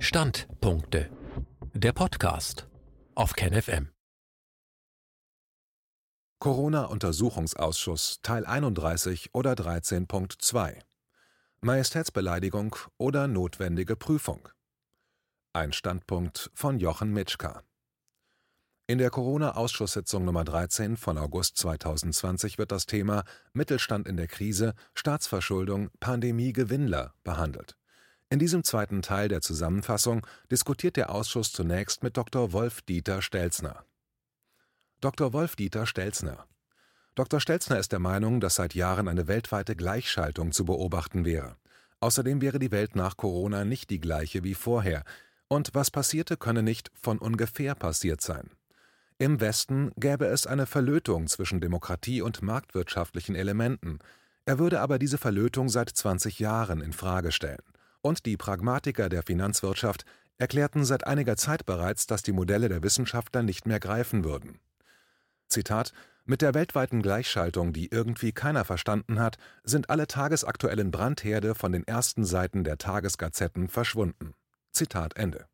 Standpunkte. Der Podcast auf KenFM. Corona-Untersuchungsausschuss Teil 31 oder 13.2 Majestätsbeleidigung oder notwendige Prüfung. Ein Standpunkt von Jochen Mitschka. In der Corona-Ausschusssitzung Nummer 13 von August 2020 wird das Thema Mittelstand in der Krise, Staatsverschuldung, Pandemie-Gewinnler behandelt. In diesem zweiten Teil der Zusammenfassung diskutiert der Ausschuss zunächst mit Dr. Wolf-Dieter Stelzner. Dr. Wolf-Dieter Stelzner Dr. Stelzner ist der Meinung, dass seit Jahren eine weltweite Gleichschaltung zu beobachten wäre. Außerdem wäre die Welt nach Corona nicht die gleiche wie vorher, und was passierte, könne nicht von ungefähr passiert sein. Im Westen gäbe es eine Verlötung zwischen Demokratie und marktwirtschaftlichen Elementen. Er würde aber diese Verlötung seit 20 Jahren in Frage stellen und die Pragmatiker der Finanzwirtschaft erklärten seit einiger Zeit bereits, dass die Modelle der Wissenschaftler nicht mehr greifen würden. Zitat Mit der weltweiten Gleichschaltung, die irgendwie keiner verstanden hat, sind alle tagesaktuellen Brandherde von den ersten Seiten der Tagesgazetten verschwunden. Zitat Ende.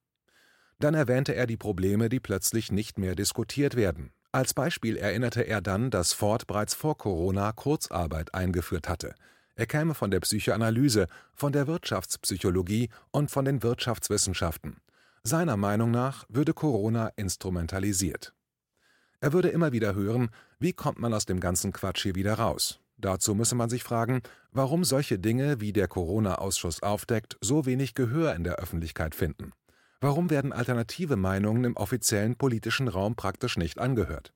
Dann erwähnte er die Probleme, die plötzlich nicht mehr diskutiert werden. Als Beispiel erinnerte er dann, dass Ford bereits vor Corona Kurzarbeit eingeführt hatte. Er käme von der Psychoanalyse, von der Wirtschaftspsychologie und von den Wirtschaftswissenschaften. Seiner Meinung nach würde Corona instrumentalisiert. Er würde immer wieder hören, wie kommt man aus dem ganzen Quatsch hier wieder raus? Dazu müsse man sich fragen, warum solche Dinge, wie der Corona-Ausschuss aufdeckt, so wenig Gehör in der Öffentlichkeit finden. Warum werden alternative Meinungen im offiziellen politischen Raum praktisch nicht angehört?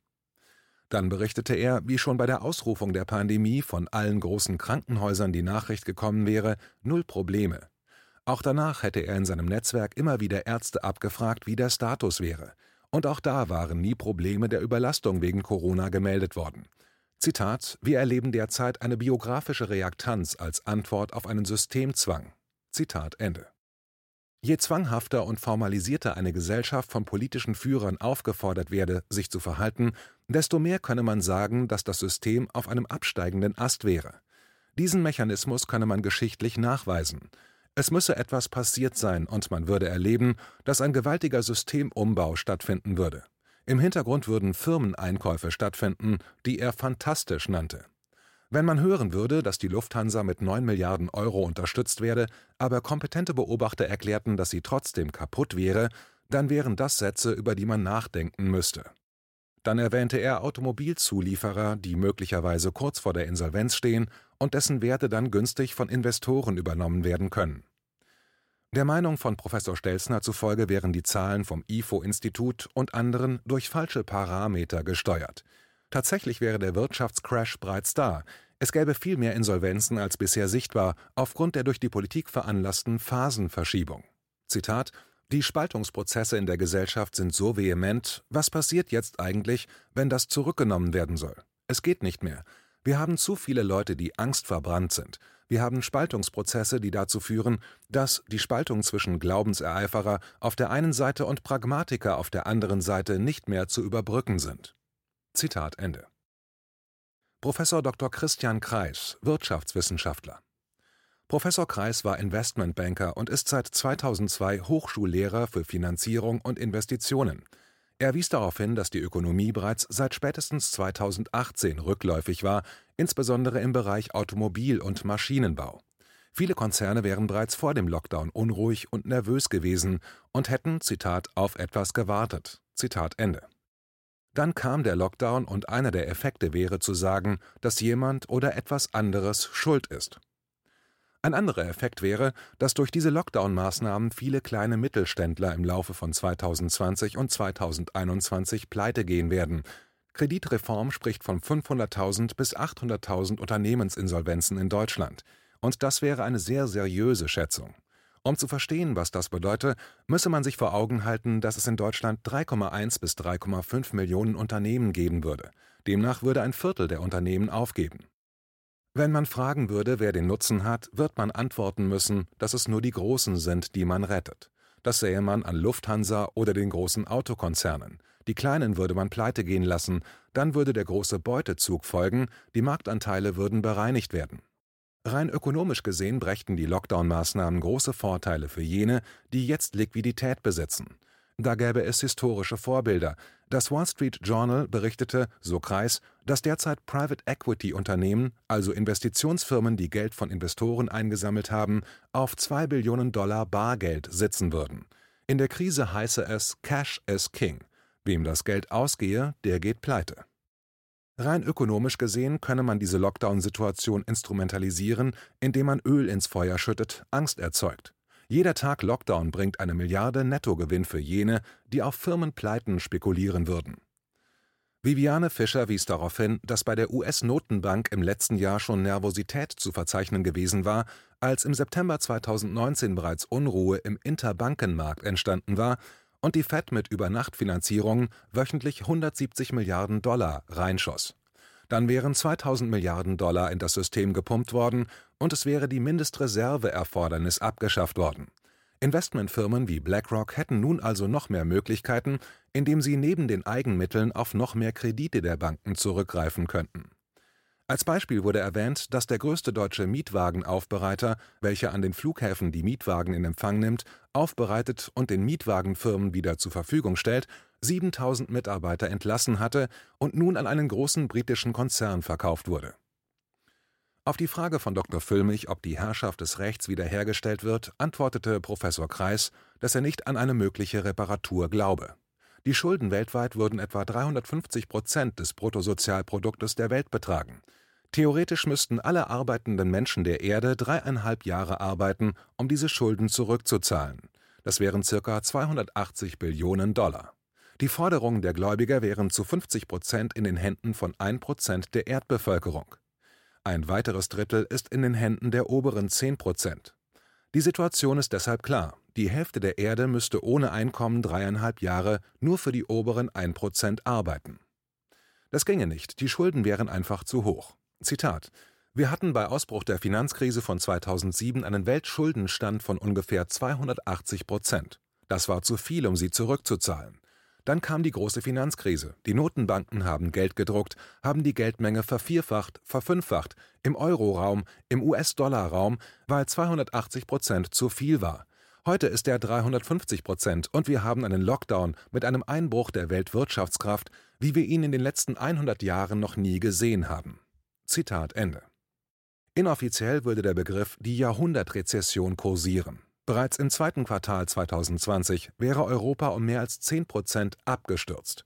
Dann berichtete er, wie schon bei der Ausrufung der Pandemie von allen großen Krankenhäusern die Nachricht gekommen wäre, null Probleme. Auch danach hätte er in seinem Netzwerk immer wieder Ärzte abgefragt, wie der Status wäre. Und auch da waren nie Probleme der Überlastung wegen Corona gemeldet worden. Zitat: Wir erleben derzeit eine biografische Reaktanz als Antwort auf einen Systemzwang. Zitat Ende. Je zwanghafter und formalisierter eine Gesellschaft von politischen Führern aufgefordert werde, sich zu verhalten, desto mehr könne man sagen, dass das System auf einem absteigenden Ast wäre. Diesen Mechanismus könne man geschichtlich nachweisen. Es müsse etwas passiert sein, und man würde erleben, dass ein gewaltiger Systemumbau stattfinden würde. Im Hintergrund würden Firmeneinkäufe stattfinden, die er fantastisch nannte. Wenn man hören würde, dass die Lufthansa mit 9 Milliarden Euro unterstützt werde, aber kompetente Beobachter erklärten, dass sie trotzdem kaputt wäre, dann wären das Sätze, über die man nachdenken müsste. Dann erwähnte er Automobilzulieferer, die möglicherweise kurz vor der Insolvenz stehen und dessen Werte dann günstig von Investoren übernommen werden können. Der Meinung von Professor Stelzner zufolge wären die Zahlen vom IFO-Institut und anderen durch falsche Parameter gesteuert. Tatsächlich wäre der Wirtschaftscrash bereits da. Es gäbe viel mehr Insolvenzen als bisher sichtbar, aufgrund der durch die Politik veranlassten Phasenverschiebung. Zitat Die Spaltungsprozesse in der Gesellschaft sind so vehement, was passiert jetzt eigentlich, wenn das zurückgenommen werden soll? Es geht nicht mehr. Wir haben zu viele Leute, die angstverbrannt sind. Wir haben Spaltungsprozesse, die dazu führen, dass die Spaltung zwischen Glaubensereiferer auf der einen Seite und Pragmatiker auf der anderen Seite nicht mehr zu überbrücken sind. Zitat Ende. Professor Dr. Christian Kreis, Wirtschaftswissenschaftler. Professor Kreis war Investmentbanker und ist seit 2002 Hochschullehrer für Finanzierung und Investitionen. Er wies darauf hin, dass die Ökonomie bereits seit spätestens 2018 rückläufig war, insbesondere im Bereich Automobil- und Maschinenbau. Viele Konzerne wären bereits vor dem Lockdown unruhig und nervös gewesen und hätten, Zitat, auf etwas gewartet. Zitat Ende. Dann kam der Lockdown und einer der Effekte wäre zu sagen, dass jemand oder etwas anderes schuld ist. Ein anderer Effekt wäre, dass durch diese Lockdown-Maßnahmen viele kleine Mittelständler im Laufe von 2020 und 2021 pleite gehen werden. Kreditreform spricht von 500.000 bis 800.000 Unternehmensinsolvenzen in Deutschland. Und das wäre eine sehr seriöse Schätzung. Um zu verstehen, was das bedeutet, müsse man sich vor Augen halten, dass es in Deutschland 3,1 bis 3,5 Millionen Unternehmen geben würde. Demnach würde ein Viertel der Unternehmen aufgeben. Wenn man fragen würde, wer den Nutzen hat, wird man antworten müssen, dass es nur die Großen sind, die man rettet. Das sähe man an Lufthansa oder den großen Autokonzernen. Die Kleinen würde man pleite gehen lassen, dann würde der große Beutezug folgen, die Marktanteile würden bereinigt werden. Rein ökonomisch gesehen brächten die Lockdown-Maßnahmen große Vorteile für jene, die jetzt Liquidität besitzen. Da gäbe es historische Vorbilder. Das Wall Street Journal berichtete, so Kreis, dass derzeit Private Equity Unternehmen, also Investitionsfirmen, die Geld von Investoren eingesammelt haben, auf 2 Billionen Dollar Bargeld sitzen würden. In der Krise heiße es Cash is King. Wem das Geld ausgehe, der geht pleite. Rein ökonomisch gesehen könne man diese Lockdown-Situation instrumentalisieren, indem man Öl ins Feuer schüttet, Angst erzeugt. Jeder Tag Lockdown bringt eine Milliarde Nettogewinn für jene, die auf Firmenpleiten spekulieren würden. Viviane Fischer wies darauf hin, dass bei der US-Notenbank im letzten Jahr schon Nervosität zu verzeichnen gewesen war, als im September 2019 bereits Unruhe im Interbankenmarkt entstanden war und die Fed mit Übernachtfinanzierungen wöchentlich 170 Milliarden Dollar reinschoss. Dann wären 2000 Milliarden Dollar in das System gepumpt worden und es wäre die Mindestreserveerfordernis abgeschafft worden. Investmentfirmen wie BlackRock hätten nun also noch mehr Möglichkeiten, indem sie neben den Eigenmitteln auf noch mehr Kredite der Banken zurückgreifen könnten als Beispiel wurde erwähnt, dass der größte deutsche Mietwagenaufbereiter, welcher an den Flughäfen die Mietwagen in Empfang nimmt, aufbereitet und den Mietwagenfirmen wieder zur Verfügung stellt, 7000 Mitarbeiter entlassen hatte und nun an einen großen britischen Konzern verkauft wurde. Auf die Frage von Dr. Füllmich, ob die Herrschaft des Rechts wiederhergestellt wird, antwortete Professor Kreis, dass er nicht an eine mögliche Reparatur glaube. Die Schulden weltweit würden etwa 350 Prozent des Bruttosozialproduktes der Welt betragen. Theoretisch müssten alle arbeitenden Menschen der Erde dreieinhalb Jahre arbeiten, um diese Schulden zurückzuzahlen. Das wären ca. 280 Billionen Dollar. Die Forderungen der Gläubiger wären zu 50 Prozent in den Händen von 1 Prozent der Erdbevölkerung. Ein weiteres Drittel ist in den Händen der oberen 10 Prozent. Die Situation ist deshalb klar. Die Hälfte der Erde müsste ohne Einkommen dreieinhalb Jahre nur für die oberen 1 Prozent arbeiten. Das ginge nicht, die Schulden wären einfach zu hoch. Zitat Wir hatten bei Ausbruch der Finanzkrise von 2007 einen Weltschuldenstand von ungefähr 280 Prozent. Das war zu viel, um sie zurückzuzahlen. Dann kam die große Finanzkrise. Die Notenbanken haben Geld gedruckt, haben die Geldmenge vervierfacht, verfünffacht, im Euroraum, im US-Dollar-Raum, weil 280 Prozent zu viel war. Heute ist er 350 Prozent und wir haben einen Lockdown mit einem Einbruch der Weltwirtschaftskraft, wie wir ihn in den letzten 100 Jahren noch nie gesehen haben. Zitat Ende. Inoffiziell würde der Begriff die Jahrhundertrezession kursieren. Bereits im zweiten Quartal 2020 wäre Europa um mehr als 10 Prozent abgestürzt.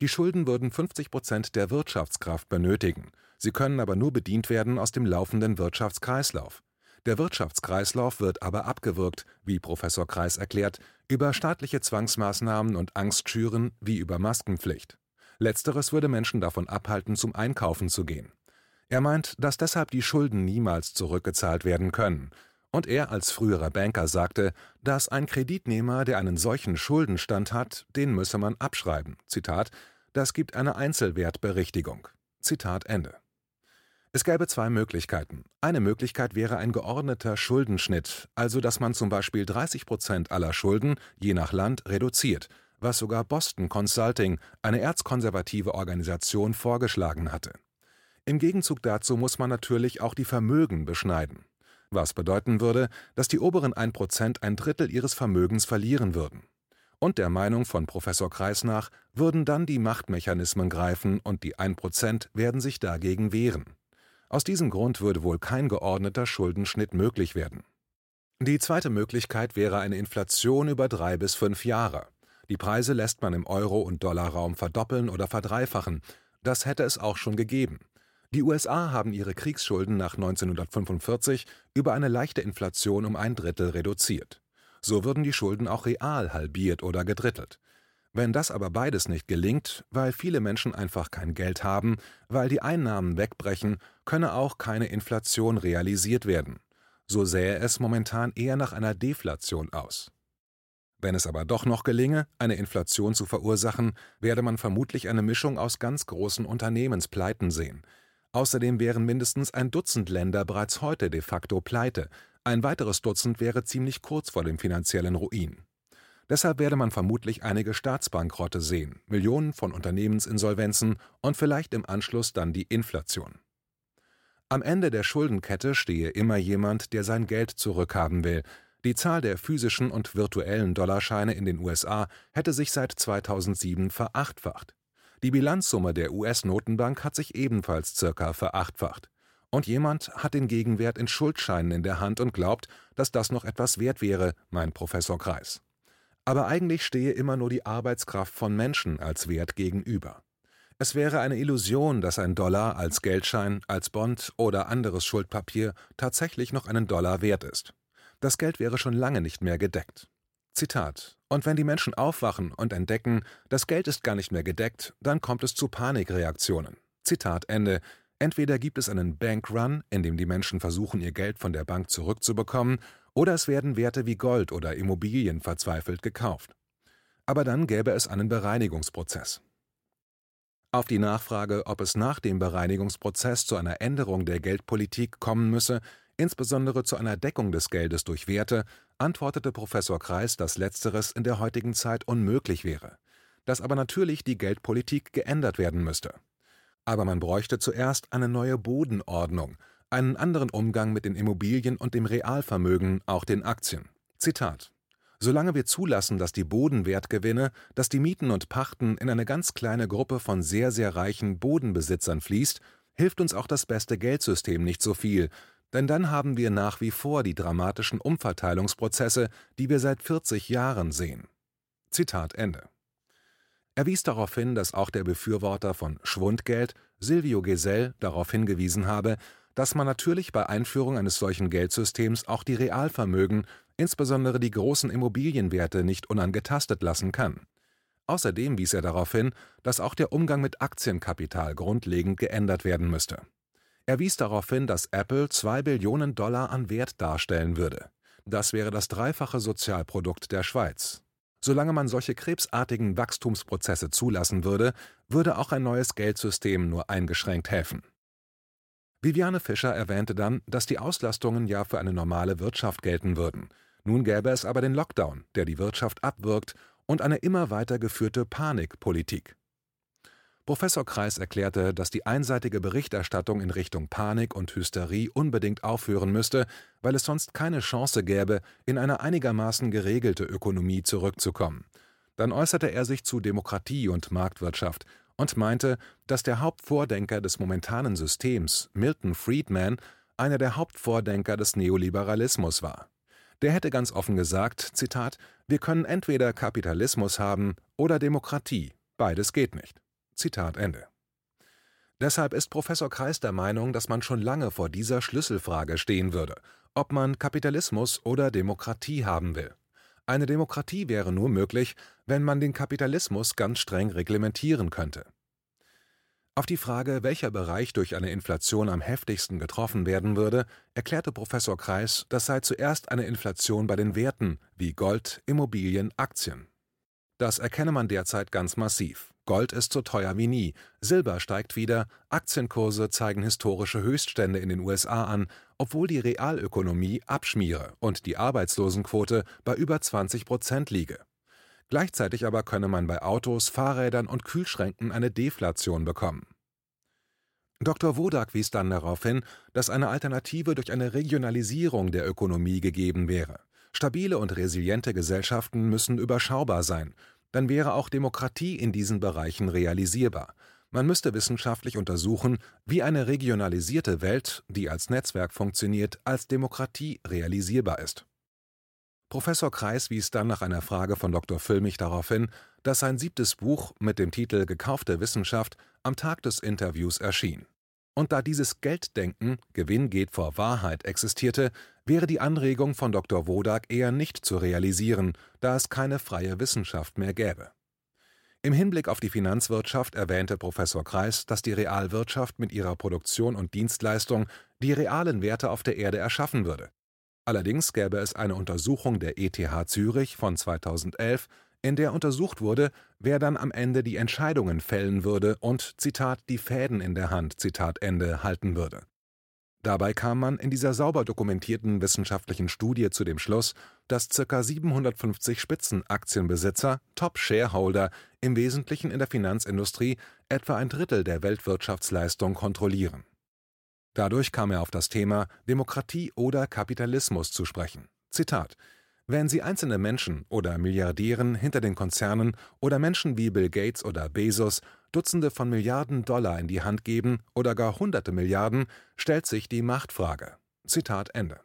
Die Schulden würden 50 Prozent der Wirtschaftskraft benötigen. Sie können aber nur bedient werden aus dem laufenden Wirtschaftskreislauf. Der Wirtschaftskreislauf wird aber abgewürgt, wie Professor Kreis erklärt, über staatliche Zwangsmaßnahmen und Angstschüren wie über Maskenpflicht. Letzteres würde Menschen davon abhalten, zum Einkaufen zu gehen. Er meint, dass deshalb die Schulden niemals zurückgezahlt werden können. Und er als früherer Banker sagte, dass ein Kreditnehmer, der einen solchen Schuldenstand hat, den müsse man abschreiben. Zitat, das gibt eine Einzelwertberichtigung. Zitat Ende. Es gäbe zwei Möglichkeiten. Eine Möglichkeit wäre ein geordneter Schuldenschnitt, also dass man zum Beispiel 30 Prozent aller Schulden je nach Land reduziert, was sogar Boston Consulting, eine erzkonservative Organisation, vorgeschlagen hatte. Im Gegenzug dazu muss man natürlich auch die Vermögen beschneiden. Was bedeuten würde, dass die oberen 1% ein Drittel ihres Vermögens verlieren würden. Und der Meinung von Professor Kreis nach würden dann die Machtmechanismen greifen und die 1% werden sich dagegen wehren. Aus diesem Grund würde wohl kein geordneter Schuldenschnitt möglich werden. Die zweite Möglichkeit wäre eine Inflation über drei bis fünf Jahre. Die Preise lässt man im Euro- und Dollarraum verdoppeln oder verdreifachen. Das hätte es auch schon gegeben. Die USA haben ihre Kriegsschulden nach 1945 über eine leichte Inflation um ein Drittel reduziert. So würden die Schulden auch real halbiert oder gedrittelt. Wenn das aber beides nicht gelingt, weil viele Menschen einfach kein Geld haben, weil die Einnahmen wegbrechen, könne auch keine Inflation realisiert werden. So sähe es momentan eher nach einer Deflation aus. Wenn es aber doch noch gelinge, eine Inflation zu verursachen, werde man vermutlich eine Mischung aus ganz großen Unternehmenspleiten sehen, Außerdem wären mindestens ein Dutzend Länder bereits heute de facto pleite, ein weiteres Dutzend wäre ziemlich kurz vor dem finanziellen Ruin. Deshalb werde man vermutlich einige Staatsbankrotte sehen, Millionen von Unternehmensinsolvenzen und vielleicht im Anschluss dann die Inflation. Am Ende der Schuldenkette stehe immer jemand, der sein Geld zurückhaben will. Die Zahl der physischen und virtuellen Dollarscheine in den USA hätte sich seit 2007 verachtfacht. Die Bilanzsumme der US-Notenbank hat sich ebenfalls circa verachtfacht. Und jemand hat den Gegenwert in Schuldscheinen in der Hand und glaubt, dass das noch etwas wert wäre, meint Professor Kreis. Aber eigentlich stehe immer nur die Arbeitskraft von Menschen als Wert gegenüber. Es wäre eine Illusion, dass ein Dollar als Geldschein, als Bond oder anderes Schuldpapier tatsächlich noch einen Dollar wert ist. Das Geld wäre schon lange nicht mehr gedeckt. Zitat Und wenn die Menschen aufwachen und entdecken, das Geld ist gar nicht mehr gedeckt, dann kommt es zu Panikreaktionen. Zitat Ende. Entweder gibt es einen Bankrun, in dem die Menschen versuchen, ihr Geld von der Bank zurückzubekommen, oder es werden Werte wie Gold oder Immobilien verzweifelt gekauft. Aber dann gäbe es einen Bereinigungsprozess. Auf die Nachfrage, ob es nach dem Bereinigungsprozess zu einer Änderung der Geldpolitik kommen müsse, insbesondere zu einer Deckung des Geldes durch Werte, antwortete Professor Kreis, dass letzteres in der heutigen Zeit unmöglich wäre, dass aber natürlich die Geldpolitik geändert werden müsste. Aber man bräuchte zuerst eine neue Bodenordnung, einen anderen Umgang mit den Immobilien und dem Realvermögen, auch den Aktien. Zitat Solange wir zulassen, dass die Bodenwertgewinne, dass die Mieten und Pachten in eine ganz kleine Gruppe von sehr, sehr reichen Bodenbesitzern fließt, hilft uns auch das beste Geldsystem nicht so viel, denn dann haben wir nach wie vor die dramatischen Umverteilungsprozesse, die wir seit 40 Jahren sehen. Zitat Ende. Er wies darauf hin, dass auch der Befürworter von Schwundgeld, Silvio Gesell, darauf hingewiesen habe, dass man natürlich bei Einführung eines solchen Geldsystems auch die Realvermögen, insbesondere die großen Immobilienwerte, nicht unangetastet lassen kann. Außerdem wies er darauf hin, dass auch der Umgang mit Aktienkapital grundlegend geändert werden müsste. Er wies darauf hin, dass Apple zwei Billionen Dollar an Wert darstellen würde. Das wäre das dreifache Sozialprodukt der Schweiz. Solange man solche krebsartigen Wachstumsprozesse zulassen würde, würde auch ein neues Geldsystem nur eingeschränkt helfen. Viviane Fischer erwähnte dann, dass die Auslastungen ja für eine normale Wirtschaft gelten würden. Nun gäbe es aber den Lockdown, der die Wirtschaft abwirkt, und eine immer weiter geführte Panikpolitik. Professor Kreis erklärte, dass die einseitige Berichterstattung in Richtung Panik und Hysterie unbedingt aufhören müsste, weil es sonst keine Chance gäbe, in eine einigermaßen geregelte Ökonomie zurückzukommen. Dann äußerte er sich zu Demokratie und Marktwirtschaft und meinte, dass der Hauptvordenker des momentanen Systems, Milton Friedman, einer der Hauptvordenker des Neoliberalismus war. Der hätte ganz offen gesagt, Zitat, wir können entweder Kapitalismus haben oder Demokratie, beides geht nicht. Zitat Ende. Deshalb ist Professor Kreis der Meinung, dass man schon lange vor dieser Schlüsselfrage stehen würde, ob man Kapitalismus oder Demokratie haben will. Eine Demokratie wäre nur möglich, wenn man den Kapitalismus ganz streng reglementieren könnte. Auf die Frage, welcher Bereich durch eine Inflation am heftigsten getroffen werden würde, erklärte Professor Kreis, das sei zuerst eine Inflation bei den Werten wie Gold, Immobilien, Aktien. Das erkenne man derzeit ganz massiv. Gold ist so teuer wie nie, Silber steigt wieder, Aktienkurse zeigen historische Höchststände in den USA an, obwohl die Realökonomie abschmiere und die Arbeitslosenquote bei über 20 Prozent liege. Gleichzeitig aber könne man bei Autos, Fahrrädern und Kühlschränken eine Deflation bekommen. Dr. Wodak wies dann darauf hin, dass eine Alternative durch eine Regionalisierung der Ökonomie gegeben wäre. Stabile und resiliente Gesellschaften müssen überschaubar sein, dann wäre auch Demokratie in diesen Bereichen realisierbar. Man müsste wissenschaftlich untersuchen, wie eine regionalisierte Welt, die als Netzwerk funktioniert, als Demokratie realisierbar ist. Professor Kreis wies dann nach einer Frage von Dr. Füllmich darauf hin, dass sein siebtes Buch mit dem Titel Gekaufte Wissenschaft am Tag des Interviews erschien. Und da dieses Gelddenken, Gewinn geht vor Wahrheit, existierte, wäre die Anregung von Dr. Wodak eher nicht zu realisieren, da es keine freie Wissenschaft mehr gäbe. Im Hinblick auf die Finanzwirtschaft erwähnte Professor Kreis, dass die Realwirtschaft mit ihrer Produktion und Dienstleistung die realen Werte auf der Erde erschaffen würde. Allerdings gäbe es eine Untersuchung der ETH Zürich von 2011, in der untersucht wurde, wer dann am Ende die Entscheidungen fällen würde und Zitat die Fäden in der Hand Zitat Ende halten würde. Dabei kam man in dieser sauber dokumentierten wissenschaftlichen Studie zu dem Schluss, dass ca. 750 Spitzenaktienbesitzer, Top-Shareholder, im Wesentlichen in der Finanzindustrie, etwa ein Drittel der Weltwirtschaftsleistung kontrollieren. Dadurch kam er auf das Thema Demokratie oder Kapitalismus zu sprechen. Zitat wenn Sie einzelne Menschen oder Milliardären hinter den Konzernen oder Menschen wie Bill Gates oder Bezos Dutzende von Milliarden Dollar in die Hand geben oder gar hunderte Milliarden, stellt sich die Machtfrage. Zitat Ende.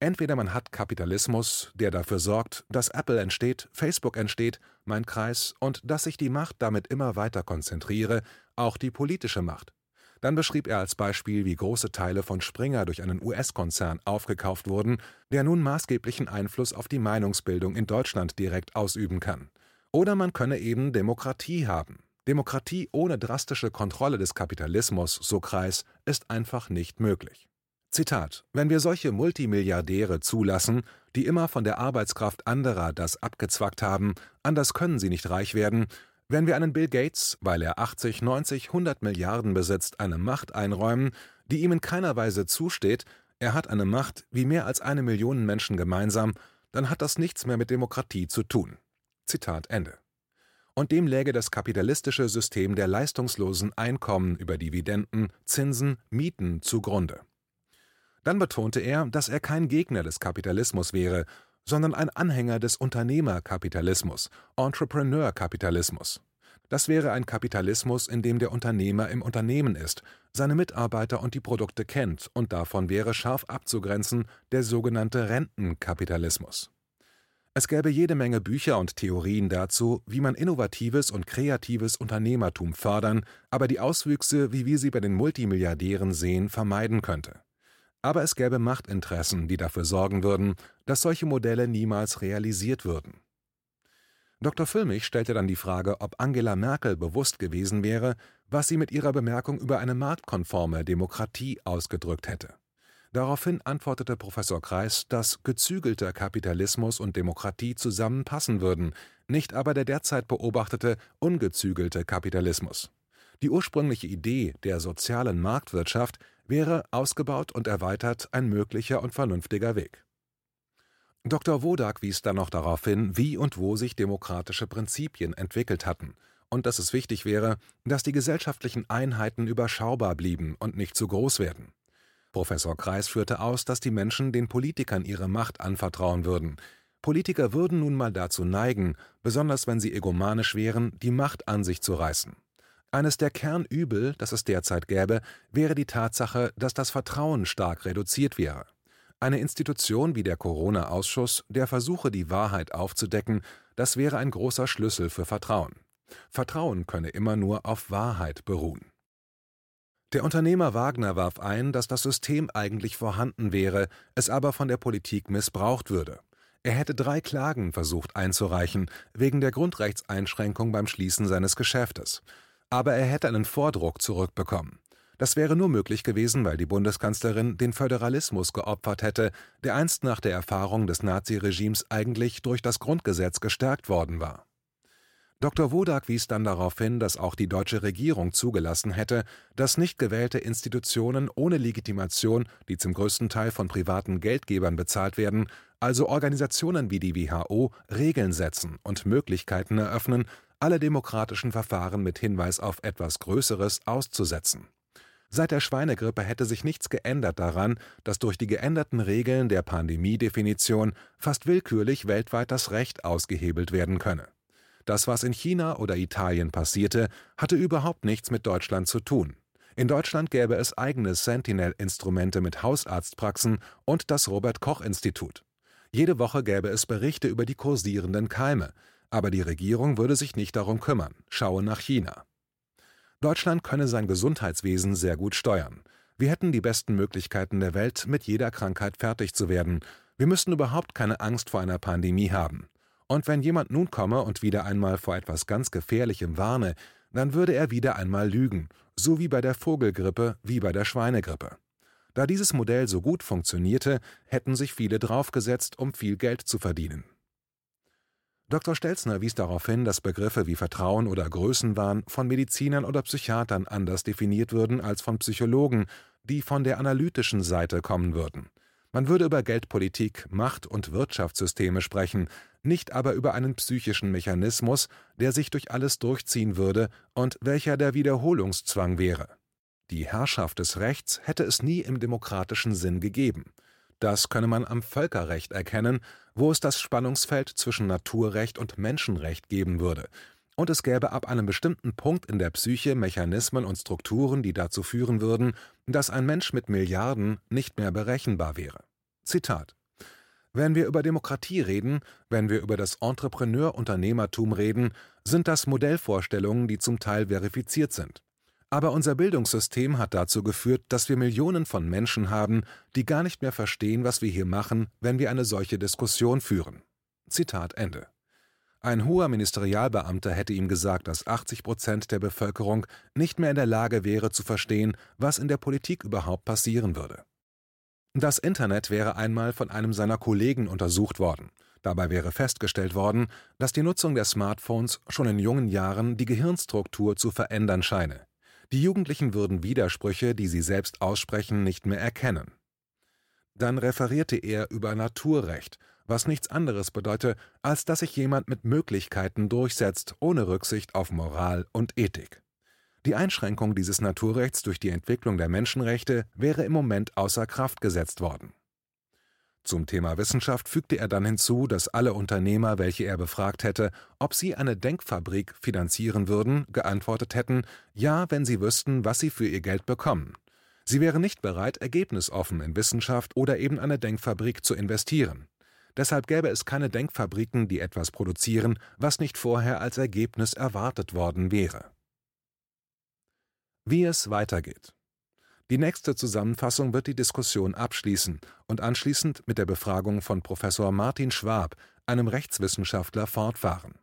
Entweder man hat Kapitalismus, der dafür sorgt, dass Apple entsteht, Facebook entsteht, mein Kreis und dass sich die Macht damit immer weiter konzentriere, auch die politische Macht. Dann beschrieb er als Beispiel, wie große Teile von Springer durch einen US-Konzern aufgekauft wurden, der nun maßgeblichen Einfluss auf die Meinungsbildung in Deutschland direkt ausüben kann. Oder man könne eben Demokratie haben. Demokratie ohne drastische Kontrolle des Kapitalismus, so Kreis, ist einfach nicht möglich. Zitat: Wenn wir solche Multimilliardäre zulassen, die immer von der Arbeitskraft anderer das abgezwackt haben, anders können sie nicht reich werden, wenn wir einen Bill Gates, weil er 80, 90, 100 Milliarden besitzt, eine Macht einräumen, die ihm in keiner Weise zusteht, er hat eine Macht wie mehr als eine Million Menschen gemeinsam, dann hat das nichts mehr mit Demokratie zu tun. Zitat Ende. Und dem läge das kapitalistische System der leistungslosen Einkommen über Dividenden, Zinsen, Mieten zugrunde. Dann betonte er, dass er kein Gegner des Kapitalismus wäre, sondern ein Anhänger des Unternehmerkapitalismus, Entrepreneurkapitalismus. Das wäre ein Kapitalismus, in dem der Unternehmer im Unternehmen ist, seine Mitarbeiter und die Produkte kennt, und davon wäre scharf abzugrenzen der sogenannte Rentenkapitalismus. Es gäbe jede Menge Bücher und Theorien dazu, wie man innovatives und kreatives Unternehmertum fördern, aber die Auswüchse, wie wir sie bei den Multimilliardären sehen, vermeiden könnte. Aber es gäbe Machtinteressen, die dafür sorgen würden, dass solche Modelle niemals realisiert würden. Dr. Füllmich stellte dann die Frage, ob Angela Merkel bewusst gewesen wäre, was sie mit ihrer Bemerkung über eine marktkonforme Demokratie ausgedrückt hätte. Daraufhin antwortete Professor Kreis, dass gezügelter Kapitalismus und Demokratie zusammenpassen würden, nicht aber der derzeit beobachtete ungezügelte Kapitalismus. Die ursprüngliche Idee der sozialen Marktwirtschaft wäre ausgebaut und erweitert ein möglicher und vernünftiger Weg. Dr. Wodak wies dann noch darauf hin, wie und wo sich demokratische Prinzipien entwickelt hatten und dass es wichtig wäre, dass die gesellschaftlichen Einheiten überschaubar blieben und nicht zu groß werden. Professor Kreis führte aus, dass die Menschen den Politikern ihre Macht anvertrauen würden. Politiker würden nun mal dazu neigen, besonders wenn sie egomanisch wären, die Macht an sich zu reißen. Eines der Kernübel, das es derzeit gäbe, wäre die Tatsache, dass das Vertrauen stark reduziert wäre. Eine Institution wie der Corona-Ausschuss, der versuche, die Wahrheit aufzudecken, das wäre ein großer Schlüssel für Vertrauen. Vertrauen könne immer nur auf Wahrheit beruhen. Der Unternehmer Wagner warf ein, dass das System eigentlich vorhanden wäre, es aber von der Politik missbraucht würde. Er hätte drei Klagen versucht einzureichen, wegen der Grundrechtseinschränkung beim Schließen seines Geschäftes aber er hätte einen Vordruck zurückbekommen. Das wäre nur möglich gewesen, weil die Bundeskanzlerin den Föderalismus geopfert hätte, der einst nach der Erfahrung des Naziregimes eigentlich durch das Grundgesetz gestärkt worden war. Dr. Wodak wies dann darauf hin, dass auch die deutsche Regierung zugelassen hätte, dass nicht gewählte Institutionen ohne Legitimation, die zum größten Teil von privaten Geldgebern bezahlt werden, also Organisationen wie die WHO, Regeln setzen und Möglichkeiten eröffnen, alle demokratischen Verfahren mit Hinweis auf etwas Größeres auszusetzen. Seit der Schweinegrippe hätte sich nichts geändert daran, dass durch die geänderten Regeln der Pandemiedefinition fast willkürlich weltweit das Recht ausgehebelt werden könne. Das, was in China oder Italien passierte, hatte überhaupt nichts mit Deutschland zu tun. In Deutschland gäbe es eigene Sentinel-Instrumente mit Hausarztpraxen und das Robert Koch Institut. Jede Woche gäbe es Berichte über die kursierenden Keime, aber die Regierung würde sich nicht darum kümmern, schaue nach China. Deutschland könne sein Gesundheitswesen sehr gut steuern. Wir hätten die besten Möglichkeiten der Welt, mit jeder Krankheit fertig zu werden. Wir müssten überhaupt keine Angst vor einer Pandemie haben. Und wenn jemand nun komme und wieder einmal vor etwas ganz Gefährlichem warne, dann würde er wieder einmal lügen, so wie bei der Vogelgrippe wie bei der Schweinegrippe. Da dieses Modell so gut funktionierte, hätten sich viele draufgesetzt, um viel Geld zu verdienen. Dr. Stelzner wies darauf hin, dass Begriffe wie Vertrauen oder Größenwahn von Medizinern oder Psychiatern anders definiert würden als von Psychologen, die von der analytischen Seite kommen würden. Man würde über Geldpolitik, Macht und Wirtschaftssysteme sprechen, nicht aber über einen psychischen Mechanismus, der sich durch alles durchziehen würde und welcher der Wiederholungszwang wäre. Die Herrschaft des Rechts hätte es nie im demokratischen Sinn gegeben. Das könne man am Völkerrecht erkennen, wo es das Spannungsfeld zwischen Naturrecht und Menschenrecht geben würde, und es gäbe ab einem bestimmten Punkt in der Psyche Mechanismen und Strukturen, die dazu führen würden, dass ein Mensch mit Milliarden nicht mehr berechenbar wäre. Zitat wenn wir über Demokratie reden, wenn wir über das Entrepreneur-Unternehmertum reden, sind das Modellvorstellungen, die zum Teil verifiziert sind. Aber unser Bildungssystem hat dazu geführt, dass wir Millionen von Menschen haben, die gar nicht mehr verstehen, was wir hier machen, wenn wir eine solche Diskussion führen. Zitat Ende. Ein hoher Ministerialbeamter hätte ihm gesagt, dass 80 Prozent der Bevölkerung nicht mehr in der Lage wäre zu verstehen, was in der Politik überhaupt passieren würde. Das Internet wäre einmal von einem seiner Kollegen untersucht worden. Dabei wäre festgestellt worden, dass die Nutzung der Smartphones schon in jungen Jahren die Gehirnstruktur zu verändern scheine. Die Jugendlichen würden Widersprüche, die sie selbst aussprechen, nicht mehr erkennen. Dann referierte er über Naturrecht, was nichts anderes bedeute, als dass sich jemand mit Möglichkeiten durchsetzt, ohne Rücksicht auf Moral und Ethik. Die Einschränkung dieses Naturrechts durch die Entwicklung der Menschenrechte wäre im Moment außer Kraft gesetzt worden. Zum Thema Wissenschaft fügte er dann hinzu, dass alle Unternehmer, welche er befragt hätte, ob sie eine Denkfabrik finanzieren würden, geantwortet hätten, ja, wenn sie wüssten, was sie für ihr Geld bekommen. Sie wären nicht bereit, ergebnisoffen in Wissenschaft oder eben eine Denkfabrik zu investieren. Deshalb gäbe es keine Denkfabriken, die etwas produzieren, was nicht vorher als Ergebnis erwartet worden wäre. Wie es weitergeht. Die nächste Zusammenfassung wird die Diskussion abschließen und anschließend mit der Befragung von Professor Martin Schwab, einem Rechtswissenschaftler, fortfahren.